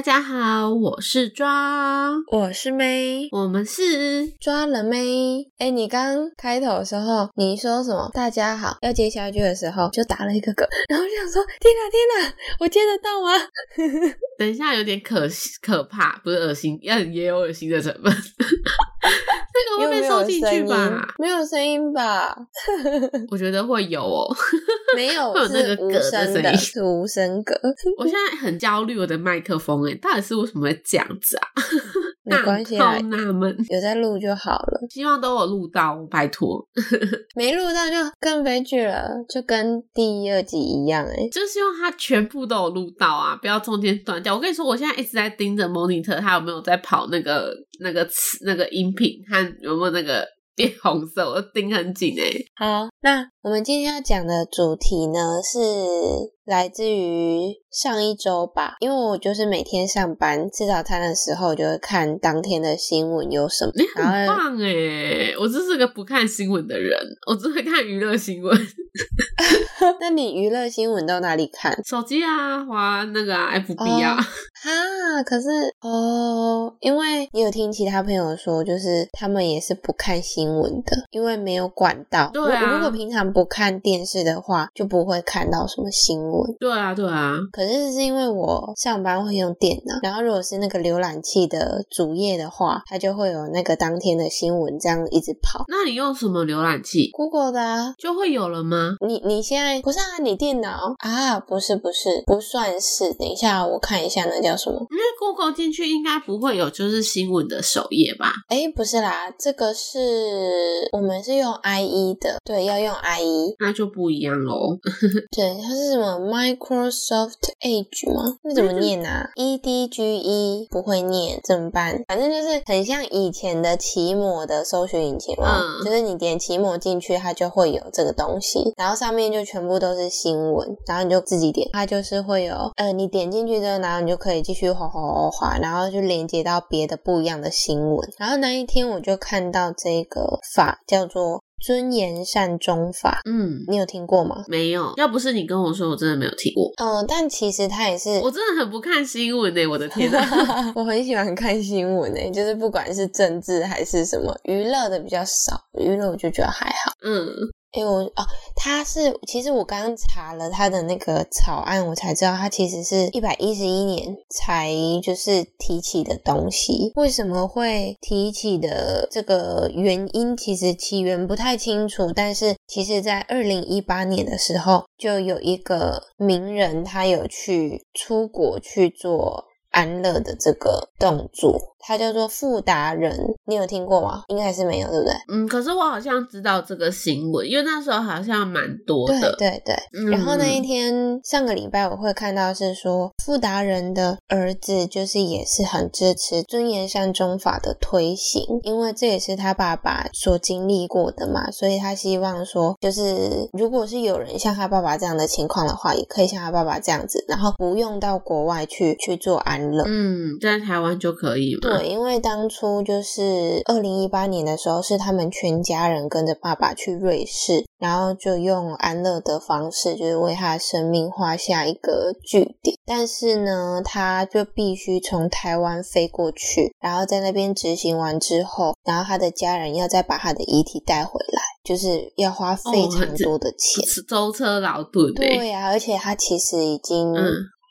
大家好，我是抓，我是妹，我们是抓了妹。哎，你刚开头的时候，你说什么？大家好，要接下一句的时候就打了一个嗝，然后就想说：天哪，天哪，我接得到吗？等一下有点可可怕，不是恶心，也也有恶心的成分。这个会被收进去吧？没有声音吧？我觉得会有哦。没有，会有那个无嗝的声音，是无声嗝。我现在很焦虑，我的麦克风哎，到底是为什么会这样子啊？没关系啊，纳闷，有在录就好了。希望都有录到，拜托。没录到就更悲剧了，就跟第二集一样哎。就希望他全部都有录到啊，不要中间断掉。我跟你说，我现在一直在盯着 monitor，他有没有在跑那个那个那个音频，看有没有那个 变红色，我盯很紧哎。好，那我们今天要讲的主题呢是。来自于上一周吧，因为我就是每天上班吃早餐的时候，就会看当天的新闻有什么。你很棒哎，我就是个不看新闻的人，我只会看娱乐新闻。那你娱乐新闻到哪里看？手机啊，滑那个 FB 啊。哈，可是哦，因为你有听其他朋友说，就是他们也是不看新闻的，因为没有管道。对啊，如果平常不看电视的话，就不会看到什么新闻。对啊，对啊。可是是因为我上班会用电脑，然后如果是那个浏览器的主页的话，它就会有那个当天的新闻这样一直跑。那你用什么浏览器？Google 的啊，就会有了吗？你你现在不是啊？你电脑啊？不是不是，不算是。等一下我看一下那叫什么？因为 Google 进去应该不会有就是新闻的首页吧？哎，不是啦，这个是我们是用 IE 的，对，要用 IE，那就不一样喽。对，它是什么？Microsoft Edge 吗？那怎么念啊？E D G E 不会念怎么办？反正就是很像以前的奇摩的搜索引擎嘛，就是你点奇摩进去，它就会有这个东西，然后上面就全部都是新闻，然后你就自己点，它就是会有，呃，你点进去之后，然后你就可以继续滑滑滑滑，然后就连接到别的不一样的新闻。然后那一天我就看到这个法叫做。尊严善终法，嗯，你有听过吗？没有，要不是你跟我说，我真的没有听过。嗯，但其实他也是，我真的很不看新闻诶，我的天呐，我很喜欢看新闻诶，就是不管是政治还是什么娱乐的比较少，娱乐我就觉得还好，嗯。哎，我哦，他是其实我刚刚查了他的那个草案，我才知道他其实是一百一十一年才就是提起的东西。为什么会提起的这个原因，其实起源不太清楚。但是其实，在二零一八年的时候，就有一个名人，他有去出国去做。安乐的这个动作，它叫做富达人，你有听过吗？应该是没有，对不对？嗯，可是我好像知道这个新闻，因为那时候好像蛮多的。对对对。然后那一天，上个礼拜我会看到是说，富达人的儿子就是也是很支持尊严善终法的推行，因为这也是他爸爸所经历过的嘛，所以他希望说，就是如果是有人像他爸爸这样的情况的话，也可以像他爸爸这样子，然后不用到国外去去做安。嗯，在台湾就可以了。对，因为当初就是二零一八年的时候，是他们全家人跟着爸爸去瑞士，然后就用安乐的方式，就是为他的生命画下一个句点。但是呢，他就必须从台湾飞过去，然后在那边执行完之后，然后他的家人要再把他的遗体带回来，就是要花非常多的钱，舟车劳顿。对呀，而且他其实已经。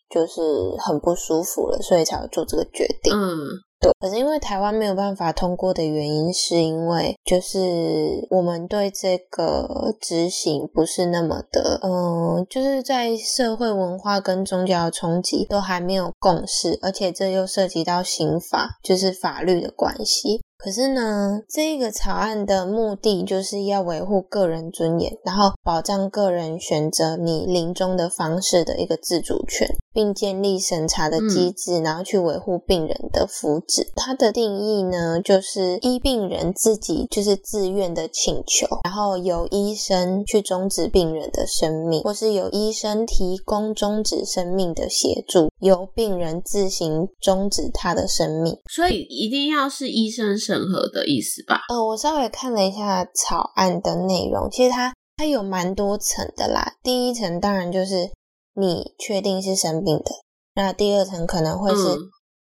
就是很不舒服了，所以才会做这个决定。嗯，对。可是因为台湾没有办法通过的原因，是因为就是我们对这个执行不是那么的，嗯，就是在社会文化跟宗教的冲击都还没有共识，而且这又涉及到刑法，就是法律的关系。可是呢，这个草案的目的就是要维护个人尊严，然后保障个人选择你临终的方式的一个自主权，并建立审查的机制，然后去维护病人的福祉。它的定义呢，就是医病人自己就是自愿的请求，然后由医生去终止病人的生命，或是由医生提供终止生命的协助，由病人自行终止他的生命。所以一定要是医生。审核的意思吧？呃，我稍微看了一下草案的内容，其实它它有蛮多层的啦。第一层当然就是你确定是生病的，那第二层可能会是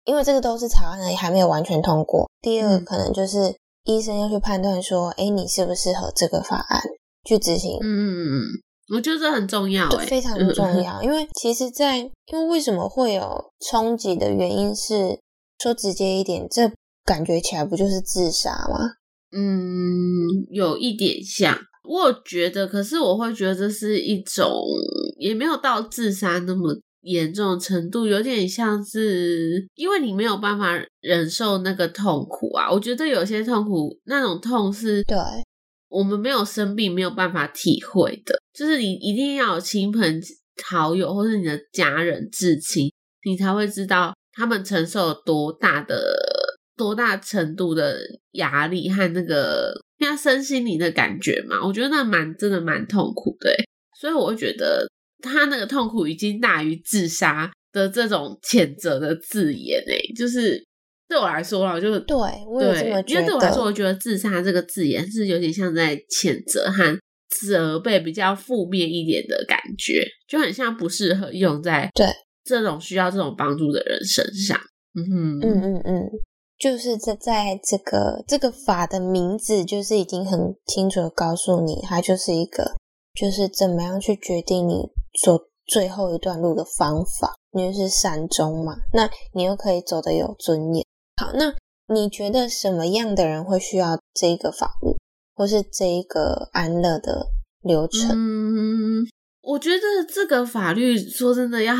因为这个都是草案而已，还没有完全通过。第二个嗯可能就是医生要去判断说，哎，你适不适合这个法案去执行。嗯嗯嗯，我觉得这很重要对，哎，非常嗯重要。因为其实在，因为为什么会有冲击的原因是，说直接一点，这感觉起来不就是自杀吗？嗯，有一点像。我觉得，可是我会觉得这是一种，也没有到自杀那么严重的程度，有点像是因为你没有办法忍受那个痛苦啊。我觉得有些痛苦，那种痛是对，我们没有生病没有办法体会的，就是你一定要有亲朋好友或是你的家人至亲，你才会知道他们承受了多大的多大程度的压力和那个那身心灵的感觉嘛。我觉得那蛮真的蛮痛苦的，所以我会觉得他那个痛苦已经大于自杀的这种谴责的字眼诶，就是对我来说啦，就是对我也这么对，因觉为对我来说，我觉得自杀这个字眼是有点像在谴责和责备比较负面一点的感觉，就很像不适合用在对这种需要这种帮助的人身上。嗯哼，嗯嗯嗯，就是在在这个这个法的名字，就是已经很清楚的告诉你，它就是一个，就是怎么样去决定你走最后一段路的方法，因为是善终嘛，那你又可以走得有尊严。好，那你觉得什么样的人会需要这个法律，或是这一个安乐的流程？嗯，我觉得这个法律说真的要。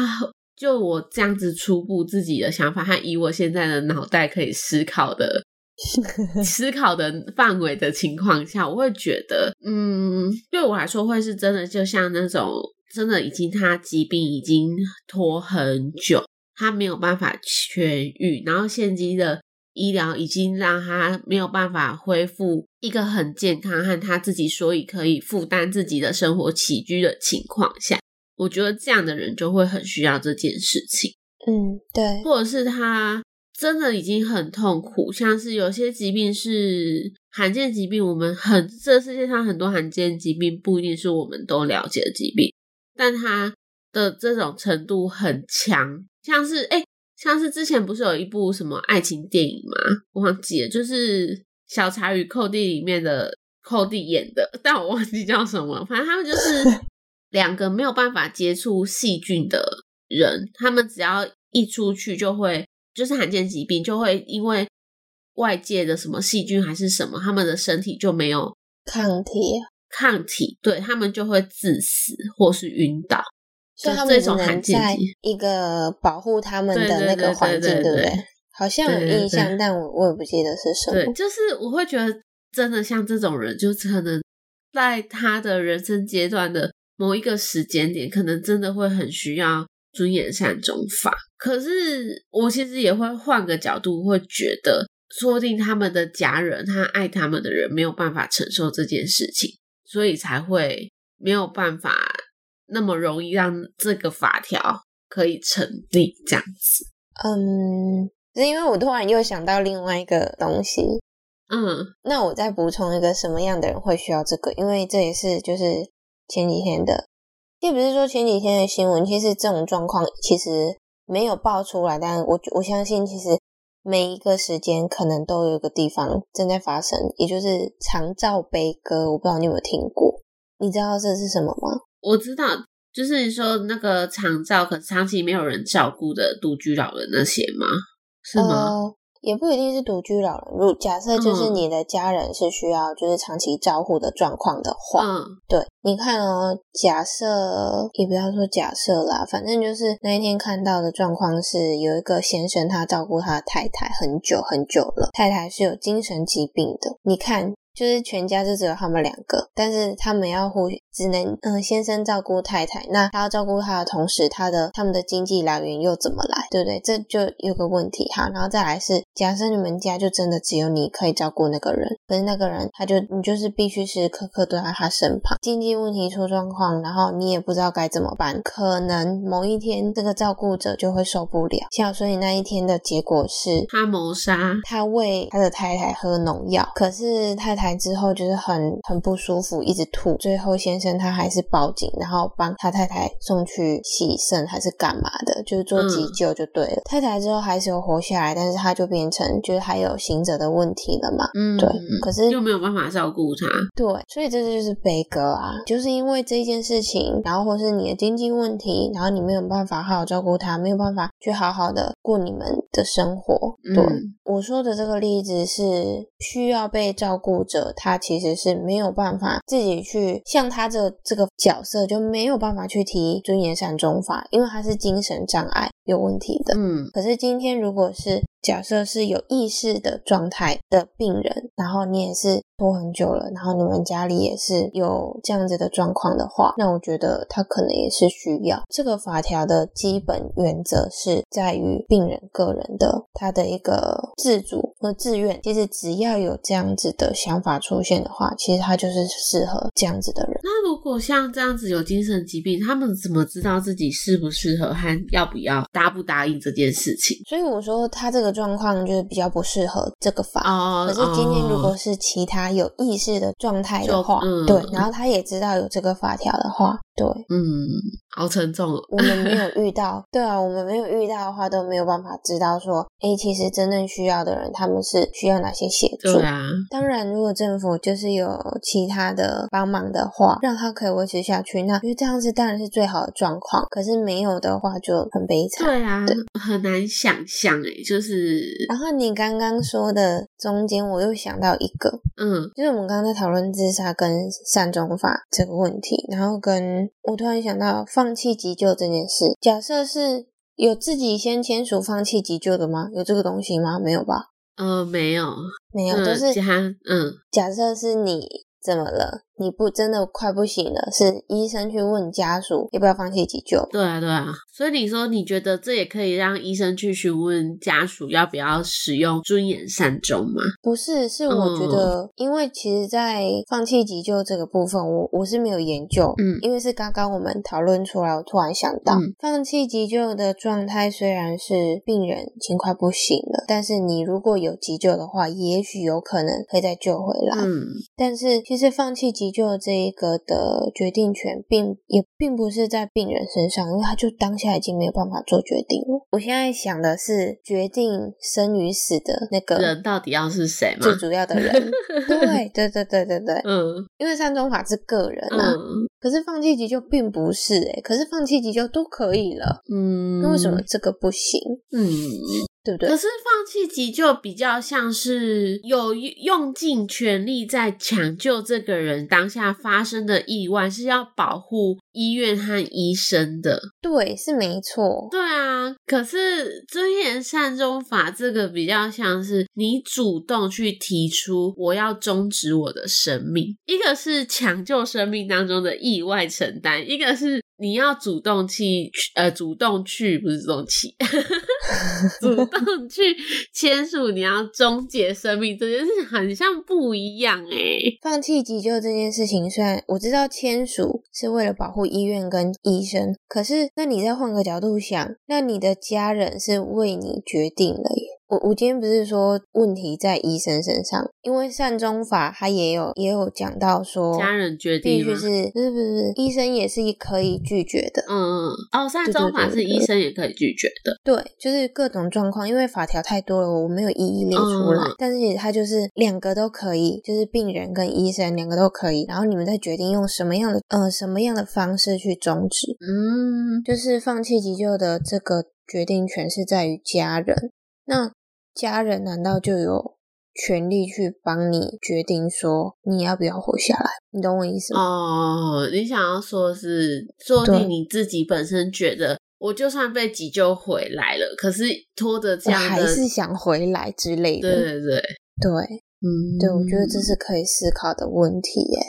就我这样子初步自己的想法，和以我现在的脑袋可以思考的 思考的范围的情况下，我会觉得，嗯，对我来说会是真的，就像那种真的已经他疾病已经拖很久，他没有办法痊愈，然后现今的医疗已经让他没有办法恢复一个很健康和他自己所以可以负担自己的生活起居的情况下，我觉得这样的人就会很需要这件事情。嗯，对，或者是他真的已经很痛苦，像是有些疾病是罕见疾病，我们很这世界上很多罕见疾病不一定是我们都了解的疾病，但他的这种程度很强，像是哎、像是之前不是有一部什么爱情电影吗？我忘记了，就是《小茶与寇弟》里面的寇弟演的，但我忘记叫什么了，反正他们就 是两个没有办法接触细菌的人，他们只要一出去就会，就是罕见疾病，就会因为外界的什么细菌还是什么，他们的身体就没有抗体，抗体，对他们就会致死或是晕倒。所以他们只能在一个保护他们的那个对环境，对不对？好像有印象，但我我也不记得是什对，么。就是我会觉得，真的像这种人，就可能在他的人生阶段的某一个时间点，可能真的会很需要尊严善终法。可是我其实也会换个角度，会觉得，说不定他们的家人，他爱他们的人没有办法承受这件事情，所以才会没有办法那么容易让这个法条可以成立这样子。嗯，是因为我突然又想到另外一个东西，嗯那我再补充一个什么样的人会需要这个？因为这也是就是前几天的，也不是说前几天的新闻，其实这种状况其实没有爆出来，但我我相信其实每一个时间可能都有一个地方正在发生，也就是长照悲歌，我不知道你有没有听过？你知道这是什么吗？我知道，就是你说那个长照，可是长期没有人照顾的独居老人那些吗？是吗？呃也不一定是独居老人，如假设就是嗯你的家人是需要就是长期照护的状况的话，嗯对，你看哦，假设也不要说假设啦，反正就是那一天看到的状况是，有一个先生他照顾他的太太很久很久了，太太是有精神疾病的。你看，就是全家就只有他们两个，但是他们要互只能嗯、呃先生照顾太太，那他要照顾他的同时，他的他们的经济来源又怎么来，对不对？这就有个问题哈。然后再来是，假设你们家就真的只有你可以照顾那个人，可是那个人他就你就是必须时时刻刻都在他身旁，经济问题出状况，然后你也不知道该怎么办，可能某一天这个照顾者就会受不了，像所以那一天的结果是。他谋杀，他喂他的太太喝农药，可是太太台之后就是很很不舒服，一直吐，最后先生他还是报警，然后帮他太太送去洗肾还是干嘛的，就是做急救就对了。太太之后还是有活下来，但是他就变成就是还有行者的问题了嘛，嗯，对。可是就没有办法照顾他，对，所以这就是悲歌啊，就是因为这件事情，然后或是你的经济问题，然后你没有办法好好照顾他，没有办法去好好的过你们的生活。对我说的这个例子是需要被照顾者，他其实是没有办法自己去像他这这个角色就没有办法去提尊严善终法，因为他是精神障碍有问题的。嗯，可是今天如果是假设是有意识的状态的病人，然后你也是拖很久了，然后你们家里也是有这样子的状况的话，那我觉得他可能也是需要这个法条的基本原则是在于病人个人的他的一个自主和自愿。其实只要有这样子的想法出现的话，其实他就是适合这样子的人。那如果像这样子有精神疾病，他们怎么知道自己适不适合和要不要答不答应这件事情？所以我说他这个状况就是比较不适合这个法。哦，可是今天如果是其他有意识的状态的话，嗯对，然后他也知道有这个法条的话，对，嗯，好沉重哦。我们没有遇到，对啊，我们没有遇到的话，都没有办法知道说，哎，其实真正需要的人，他们是需要哪些协助。对啊，当然，如果政府就是有其他的帮忙的话，让他可以维持下去，那因为这样子当然是最好的状况。可是没有的话，就很悲惨。对啊，很难想象哎，就是，然后你刚刚说的中间，我又想到一个，嗯就是我们刚刚在讨论自杀跟善终法这个问题，然后跟我突然想到放弃急救这件事。假设是有自己先签署放弃急救的吗？有这个东西吗？没有吧？呃，没有，没有，嗯就是加嗯假设是你怎么了，你不真的快不行了，是医生去问家属要不要放弃急救。对啊，对啊，所以你说你觉得这也可以让医生去询问家属要不要使用尊严善终吗？不是，是我觉得，因为其实，在放弃急救这个部分，我我是没有研究，嗯因为是刚刚我们讨论出来，我突然想到，嗯放弃急救的状态虽然是病人已经快不行了，但是你如果有急救的话，也许有可能可以再救回来。嗯但是其实放弃急救这一个的决定权并也并不是在病人身上，因为他就当下已经没有办法做决定了。我现在想的是决定生与死的那个人到底要是谁吗？最主要的人。对对对对对对，嗯因为善终法是个人啊，嗯可是放弃急救并不是诶、可是放弃急救都可以了，嗯，那为什么这个不行？嗯，对不对可？是放弃急救比较像是有用尽全力在抢救这个人当下发生的意外，是要保护医院和医生的。对，是没错。对啊，可是尊严善终法这个比较像是你主动去提出我要终止我的生命，一个是抢救生命当中的意外承担，一个是你要主动去呃主动去不是主动去，主动去签署你要终结生命这件事，很像不一样诶、放弃急救这件事情，虽然我知道签署是为了保护医院跟医生，可是那你再换个角度想，那你的家人是为你决定了耶。我我今天不是说问题在医生身上，因为善终法它也有也有讲到说，家人决定必须？是不是不是医生也是可以拒绝的。嗯嗯，哦，善终法是医生也可以拒绝的。对，就是各种状况，因为法条太多了，我没有一一列出来。嗯但是它就是两个都可以，就是病人跟医生两个都可以，然后你们再决定用什么样的呃什么样的方式去终止。嗯，就是放弃急救的这个决定权是在于家人，那家人难道就有权利去帮你决定说你要不要活下来？你懂我意思吗？哦，你想要说是，说不对定你自己本身觉得，我就算被急救回来了，可是拖着这我样的，还是想回来之类的。对对对，对嗯，对，我觉得这是可以思考的问题耶，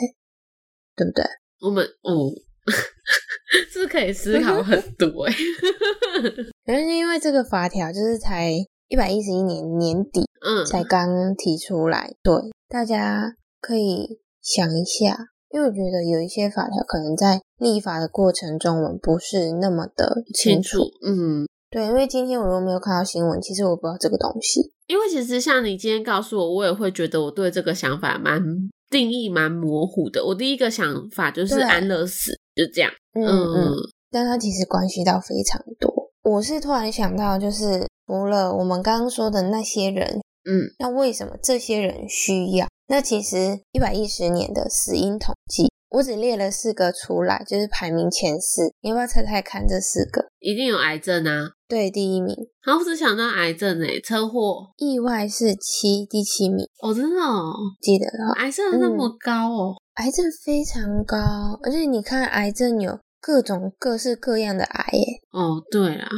对不对？我们，嗯，是可以思考 很多哎，可能是因为这个法条就是才一百一十一年年底嗯，才刚提出来，对，大家可以想一下，因为我觉得有一些法条可能在立法的过程中，我们不是那么的清清楚，嗯对，因为今天我如果没有看到新闻，其实我不知道这个东西。因为其实像你今天告诉我，我也会觉得我对这个想法蛮定义蛮模糊的。我第一个想法就是安乐死，就这样。嗯嗯嗯，但它其实关系到非常多。我是突然想到，就是除了我们刚刚说的那些人，嗯，那为什么这些人需要？那其实一百一十年的死因统计，我只列了四个出来，就是排名前四。你要不要猜猜看这四个？一定有癌症啊。对，第一名然后我只想到癌症诶、车祸意外是七，第七名，哦，真的哦，记得了。癌症那么高哦。癌症非常高，而且你看，癌症有各种各式各样的癌耶。哦，对啊，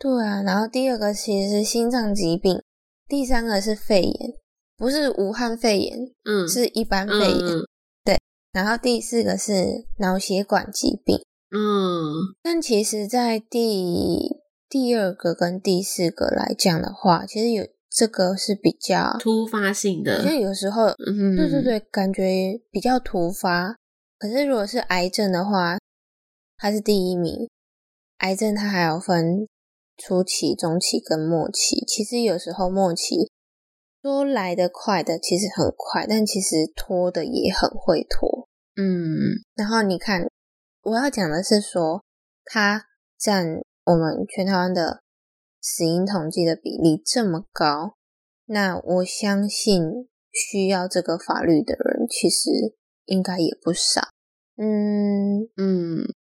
对啊，然后第二个其实是心脏疾病，第三个是肺炎，不是武汉肺炎，嗯，是一般肺嗯对。然后第四个是脑血管疾病。嗯但其实，在第第二个跟第四个来讲的话，其实有这个是比较，突发性的因为有时候，嗯，对对，对，感觉比较突发。可是如果是癌症的话，它是第一名。癌症它还有分初期、中期跟末期。其实有时候末期说来得快的，其实很快，但其实拖的也很会拖。嗯然后你看，我要讲的是说，它占我们全台湾的死因统计的比例这么高，那我相信需要这个法律的人其实应该也不少。嗯，嗯。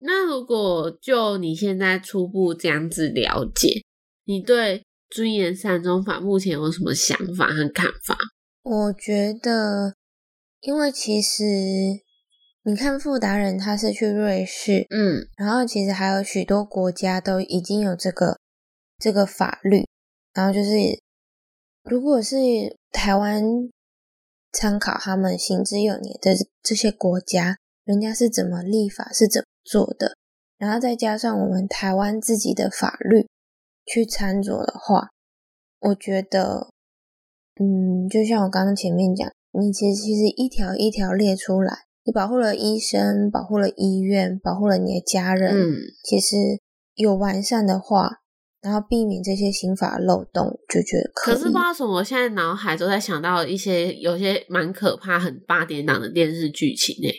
那如果就你现在初步这样子了解，你对尊严善终法目前有什么想法和看法？我觉得，因为其实你看富达人他是去瑞士，嗯然后其实还有许多国家都已经有这个这个法律，然后就是如果是台湾参考他们行之有年的这些国家，人家是怎么立法是怎么做的，然后再加上我们台湾自己的法律去参酌的话，我觉得，嗯，就像我刚刚前面讲，你其实其实一条一条列出来。你保护了医生，保护了医院，保护了你的家人。嗯，其实有完善的话，然后避免这些刑法漏洞，就觉得可是不知道为什么，我现在脑海都在想到一些有些蛮可怕、很八点档的电视剧情诶。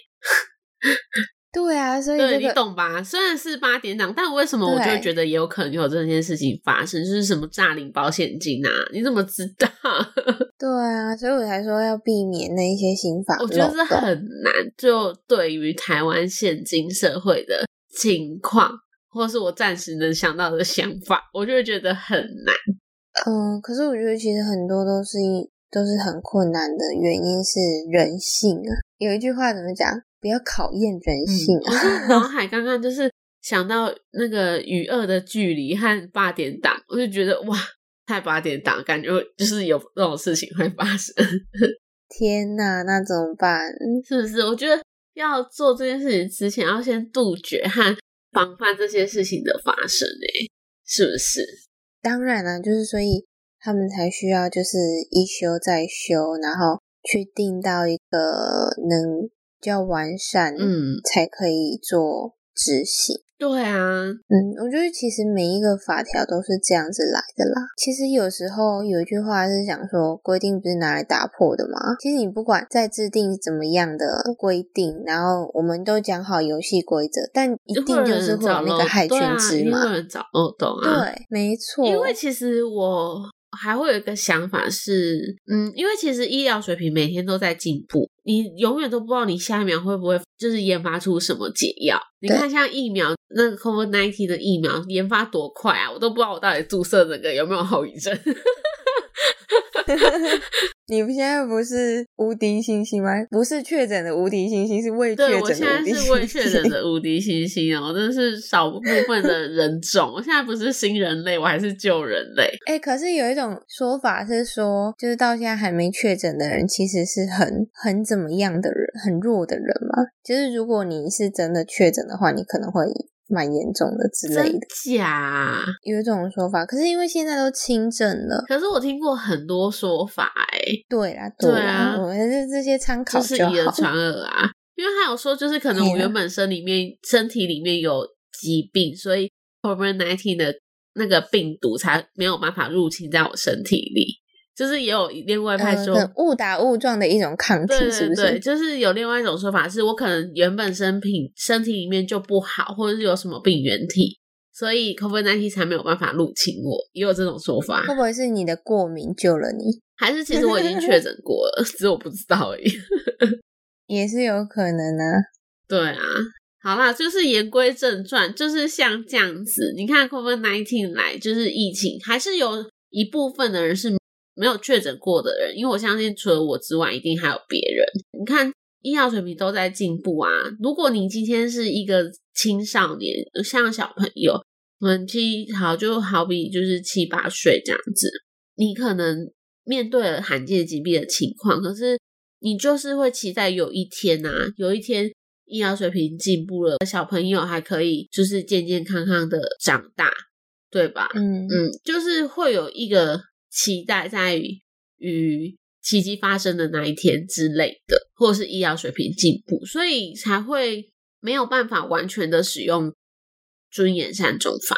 对啊，所以对你这个懂吧？虽然是八点档，但为什么我就觉得也有可能有这件事情发生？就是什么诈领保险金啊？你怎么知道？对啊，所以我才说要避免那一些刑法。我觉得是很难。就对于台湾现今社会的情况，或是我暂时能想到的想法，我就会觉得很难。嗯，可是我觉得其实很多都是一都是很困难的原因是人性啊。有一句话怎么讲？不要考验人性我啊。是 脑海刚刚就是想到那个与恶的距离和八点档，我就觉得哇，太八点档，感觉就是有这种事情会发生，天哪，那怎么办？是不是？我觉得要做这件事情之前，要先杜绝和防范这些事情的发生，诶，是不是？当然啦、就是所以他们才需要就是一修再修，然后去定到一个能比较完善，嗯，才可以做执行。对啊，嗯，我觉得其实每一个法条都是这样子来的啦。其实有时候有一句话是讲说，规定不是拿来打破的嘛。其实你不管再制定怎么样的规定，然后我们都讲好游戏规则，但一定就是会有人找那个害群之马。有人找漏洞啊。对，没错。因为其实我还会有一个想法是，嗯，因为其实医疗水平每天都在进步，你永远都不知道你下一秒会不会就是研发出什么解药。你看，像疫苗，那个 COVID nineteen 的疫苗研发多快啊，我都不知道我到底注射这个有没有后遗症。你现在不是无敌星星吗？不是确诊的无敌星星，是未确，诊的无敌星星。是未确诊的无敌星星哦，真的是少部分的人种。我现在不是新人类，我还是旧人类。哎、可是有一种说法是说，就是到现在还没确诊的人，其实是很很怎么样的人，很弱的人嘛。就是如果你是真的确诊的话，你可能会蛮严重的之类真的，假？有一种说法。可是因为现在都轻症了，可是我听过很多说法、欸，对啦，对啦，啊我们这这些参考就是。以讹传讹啊。因为他有说，就是可能我原本身里面身体里面有疾病，所以 COVID nineteen 的那个病毒才没有办法入侵在我身体里。就是也有另外派说误打误撞的一种抗体，是不是？就是有另外一种说法，是我可能原本身体身体里面就不好，或者是有什么病原体，所以 COVID nineteen 才没有办法入侵我，也有这种说法。会不会是你的过敏救了你？还是其实我已经确诊过了，只是我不知道而已。也是有可能啊。对啊，好啦，就是言归正传，就是像这样子，你看 COVID nineteen 来就是疫情，还是有一部分的人是。没有确诊过的人，因为我相信除了我之外，一定还有别人。你看，医疗水平都在进步啊。如果你今天是一个青少年，像小朋友，我们七好就好比就是七八岁这样子，你可能面对了罕见疾病的情况，可是你就是会期待有一天啊，有一天医疗水平进步了，小朋友还可以就是健健康康的长大，对吧？嗯嗯，就是会有一个。期待在于奇迹发生的那一天之类的，或者是医疗水平进步，所以才会没有办法完全的使用尊严善终法。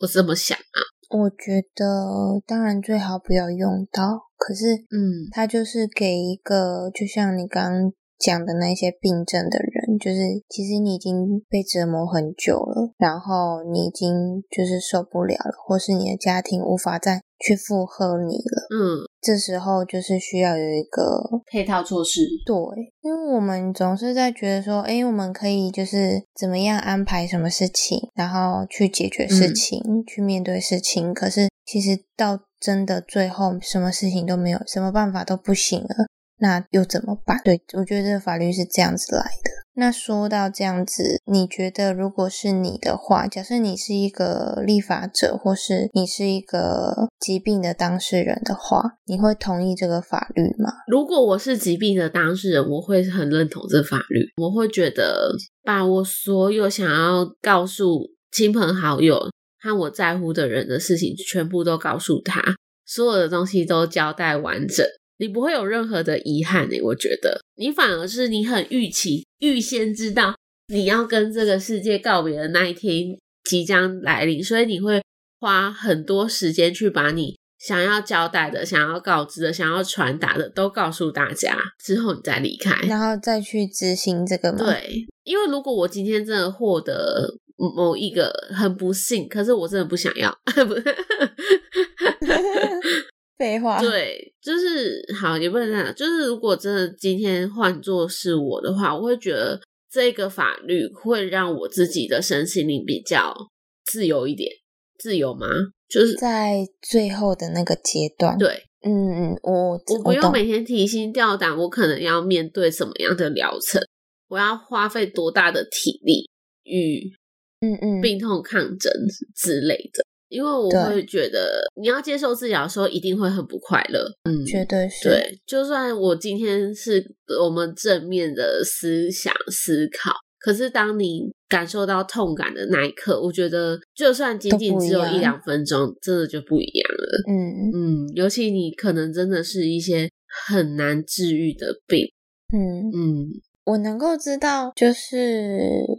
我这么想啊，我觉得当然最好不要用到，可是嗯，它就是给一个，就像你刚。讲的那些病症的人，就是其实你已经被折磨很久了，然后你已经就是受不了了，或是你的家庭无法再去附和你了。嗯，这时候就是需要有一个配套措施。对，因为我们总是在觉得说，哎，我们可以就是怎么样安排什么事情，然后去解决事情，去面对事情。可是其实到真的最后，什么事情都没有，什么办法都不行了。那又怎么办？对我觉得这个法律是这样子来的。那说到这样子，你觉得如果是你的话，假设你是一个立法者，或是你是一个疾病的当事人的话，你会同意这个法律吗？如果我是疾病的当事人，我会很认同这法律。我会觉得把我所有想要告诉亲朋好友和我在乎的人的事情，全部都告诉他，所有的东西都交代完整。你不会有任何的遗憾诶，我觉得你反而是你很预期、预先知道你要跟这个世界告别的那一天即将来临，所以你会花很多时间去把你想要交代的、想要告知的、想要传达的都告诉大家，之后你再离开，然后再去执行这个。对，因为如果我今天真的获得某一个很不幸，可是我真的不想要，不。废话，对，就是好，也不能这样。就是如果真的今天换作是我的话，我会觉得这个法律会让我自己的身心灵比较自由一点。自由吗？就是在最后的那个阶段。对，嗯嗯，我我不用每天提心吊胆，我可能要面对什么样的疗程，我要花费多大的体力与嗯嗯病痛抗争之类的。因为我会觉得，你要接受治疗的时候，一定会很不快乐。嗯，绝对是。对，就算我今天是我们正面的思想思考，可是当你感受到痛感的那一刻，我觉得就算仅仅只有一两分钟，真的就不一样了。嗯嗯，尤其你可能真的是一些很难治愈的病。嗯嗯。我能够知道，就是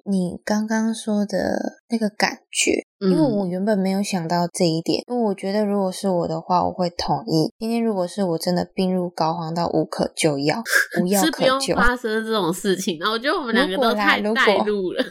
你刚刚说的那个感觉，因为我原本没有想到这一点，因为我觉得如果是我的话，我会同意。今天如果是我真的病入膏肓到无可救药，无药可救，发生这种事情，那我觉得我们两个都太带入了。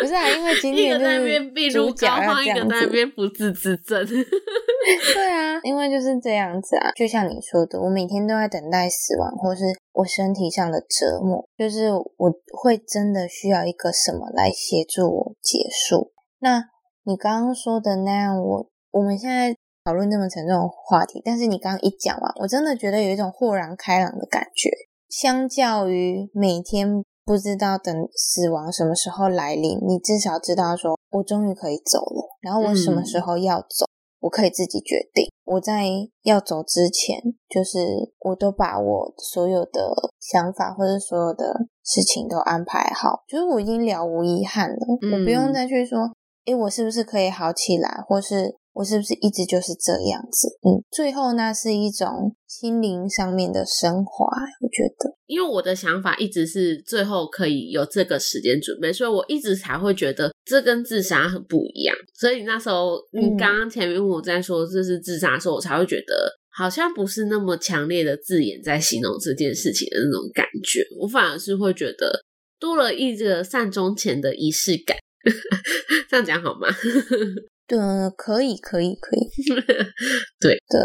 不是啊，因为今 天在那边病入膏肓，一个在那边不治之症。对啊，因为就是这样子啊，就像你说的，我每天都在等待死亡，或是我身体上的折磨，就是我会真的需要一个什么来协助我结束。那你刚刚说的那样，我我们现在讨论这么沉重的话题，但是你刚刚一讲完，我真的觉得有一种豁然开朗的感觉。相较于每天不知道等死亡什么时候来临，你至少知道说我终于可以走了，然后我什么时候要走。我可以自己决定。我在要走之前，就是我都把我所有的想法或者所有的事情都安排好，就是我已经了无遗憾了。我不用再去说，诶，我是不是可以好起来，或是我是不是一直就是这样子？嗯，最后那是一种心灵上面的升华，我觉得。因为我的想法一直是最后可以有这个时间准备，所以我一直才会觉得这跟自杀很不一样。所以那时候你刚刚前面问我在说这是自杀的时候，我才会觉得好像不是那么强烈的字眼在形容这件事情的那种感觉。我反而是会觉得多了一个善终前的仪式感。这样讲好吗？对，可以，可以，可以。对对，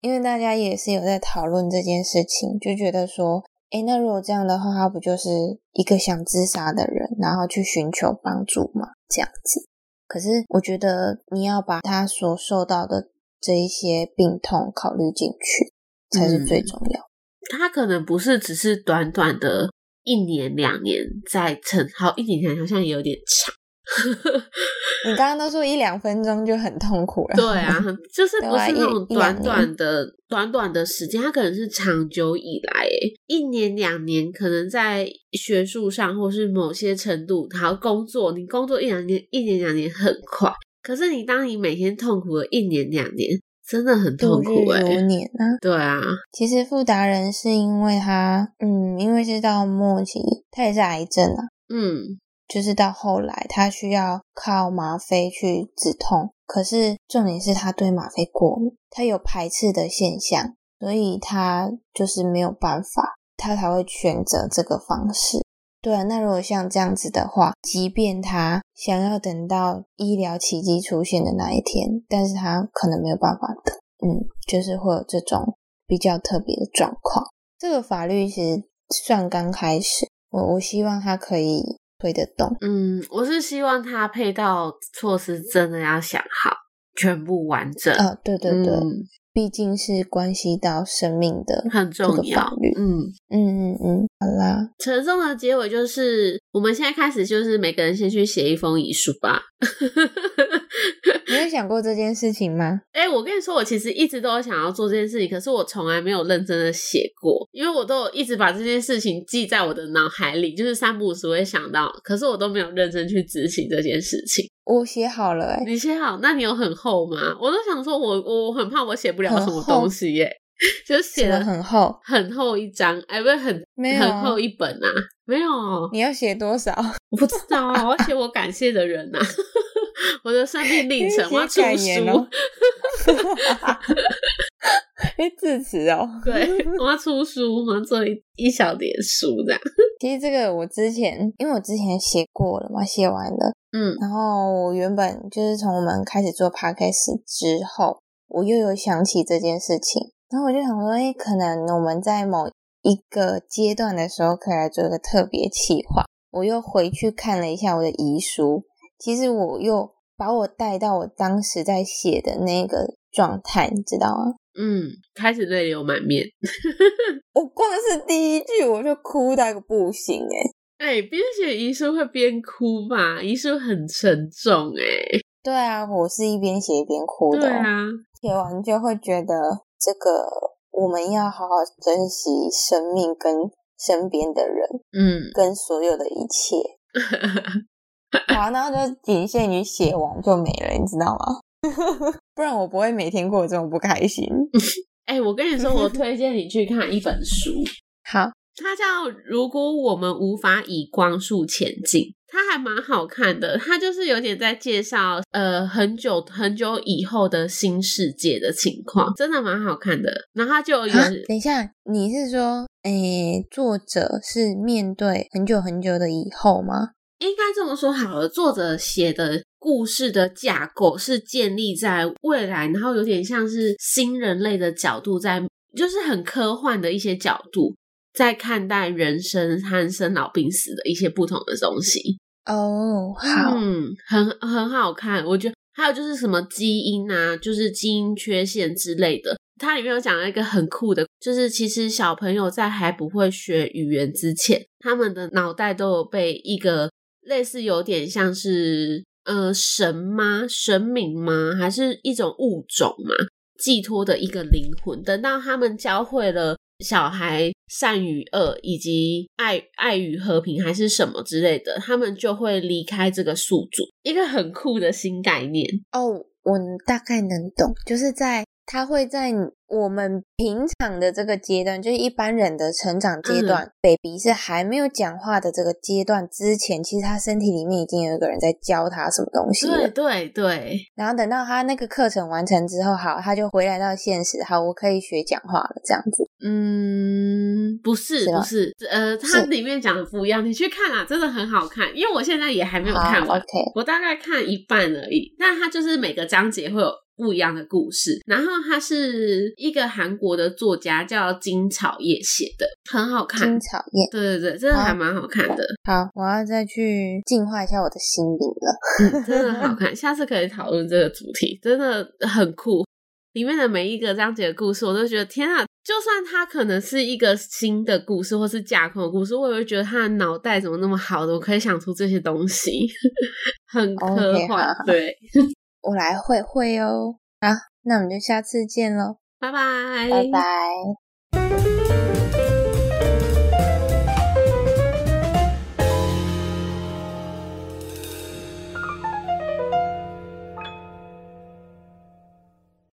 因为大家也是有在讨论这件事情，就觉得说，哎，那如果这样的话，他不就是一个想自杀的人，然后去寻求帮助吗？这样子。可是我觉得你要把他所受到的这一些病痛考虑进去，才是最重要。他可能不是只是短短的一年两年在撑，好一年两年好像也有点长。你刚刚都说一两分钟就很痛苦了，对啊，就是不是那种短短的、短短的时间，它可能是长久以来，一年两年，可能在学术上或是某些程度，好工作，你工作一两年、一年两年很快，可是你当你每天痛苦了一年两年，真的很痛苦哎，如年啊，对啊，其实富达人是因为他，嗯，因为是到末期，他也是癌症啊，嗯。就是到后来，他需要靠吗啡去止痛，可是重点是他对吗啡过敏，他有排斥的现象，所以他就是没有办法，他才会选择这个方式。对啊，那如果像这样子的话，即便他想要等到医疗奇迹出现的那一天，但是他可能没有办法等，嗯，就是会有这种比较特别的状况。这个法律其实算刚开始，我我希望他可以。推得动，嗯，我是希望他配套措施真的要想好，全部完整。啊，对对对，毕竟是关系到生命的很重要。嗯嗯嗯嗯，好啦，沉重的结尾就是，我们现在开始就是每个人先去写一封遗书吧。你有想过这件事情吗？哎，我跟你说，我其实一直都有想要做这件事情，可是我从来没有认真的写过，因为我都一直把这件事情记在我的脑海里，就是三不五时会想到，可是我都没有认真去执行这件事情。我写好了，哎，你写好？那你有很厚吗？我都想说，我我很怕我写不了什么东西耶，就写的很厚，很厚一张，哎，不是很没有很厚一本啊？没有，你要写多少？我不知道啊，我要写我感谢的人呐。我的生命历程，我要出书，哎，致辞哦，对，我要出书，我要做一一小点书这样。其实这个我之前，因为我之前写过了嘛，写完了，嗯，然后我原本就是从我们开始做 podcast 之后，我又有想起这件事情，然后我就想说，哎，可能我们在某一个阶段的时候，可以来做一个特别企划。我又回去看了一下我的遗书。其实我又把我带到我当时在写的那个状态，你知道吗？嗯，开始泪流满面。我光是第一句我就哭到一个不行哎哎，边写遗书会边哭嘛？遗书很沉重哎。对啊，我是一边写一边哭的。对啊，写完就会觉得这个我们要好好珍惜生命跟身边的人，嗯，跟所有的一切。好，然后就仅限于写完就没了，你知道吗？不然我不会每天过这种不开心。哎，我跟你说，我 推荐你去看一本书，好，它叫《如果我们无法以光速前进》，它还蛮好看的。它就是有点在介绍呃很久很久以后的新世界的情况，真的蛮好看的。然后就有等一下，你是说，哎，作者是面对很久很久的以后吗？应该这么说好了，作者写的故事的架构是建立在未来，然后有点像是新人类的角度，在就是很科幻的一些角度，在看待人生和生老病死的一些不同的东西。哦，好，嗯，很很好看。我觉得还有就是什么基因啊，就是基因缺陷之类的，它里面有讲了一个很酷的，就是其实小朋友在还不会学语言之前，他们的脑袋都有被一个。类似有点像是呃神吗？神明吗？还是一种物种嘛？寄托的一个灵魂。等到他们教会了小孩善与恶，以及爱爱与和平，还是什么之类的，他们就会离开这个宿主。一个很酷的新概念哦。我大概能懂，就是在他会在我们平常的这个阶段，就是一般人的成长阶段，baby 是还没有讲话的这个阶段之前，其实他身体里面已经有一个人在教他什么东西。对对对，然后等到他那个课程完成之后，好，他就回来到现实，好，我可以学讲话了，这样子。嗯，不是是不是，呃，它里面讲的不一样，你去看啊，真的很好看，因为我现在也还没有看完，，OK，我大概看一半而已。那它就是每个章节会有不一样的故事，然后它是一个韩国的作家叫金草叶写的，很好看金。草叶。对对对，真的好还蛮好看的，好，我要再去净化一下我的心灵了。嗯，真的好看。下次可以讨论这个主题，真的很酷。里面的每一个章节的故事，我都觉得天啊！就算它可能是一个新的故事，或是架空的故事，我也会觉得他的脑袋怎么那么好的，我可以想出这些东西，很科幻。对，我来会会哦。好，那我们就下次见喽，拜拜，拜拜。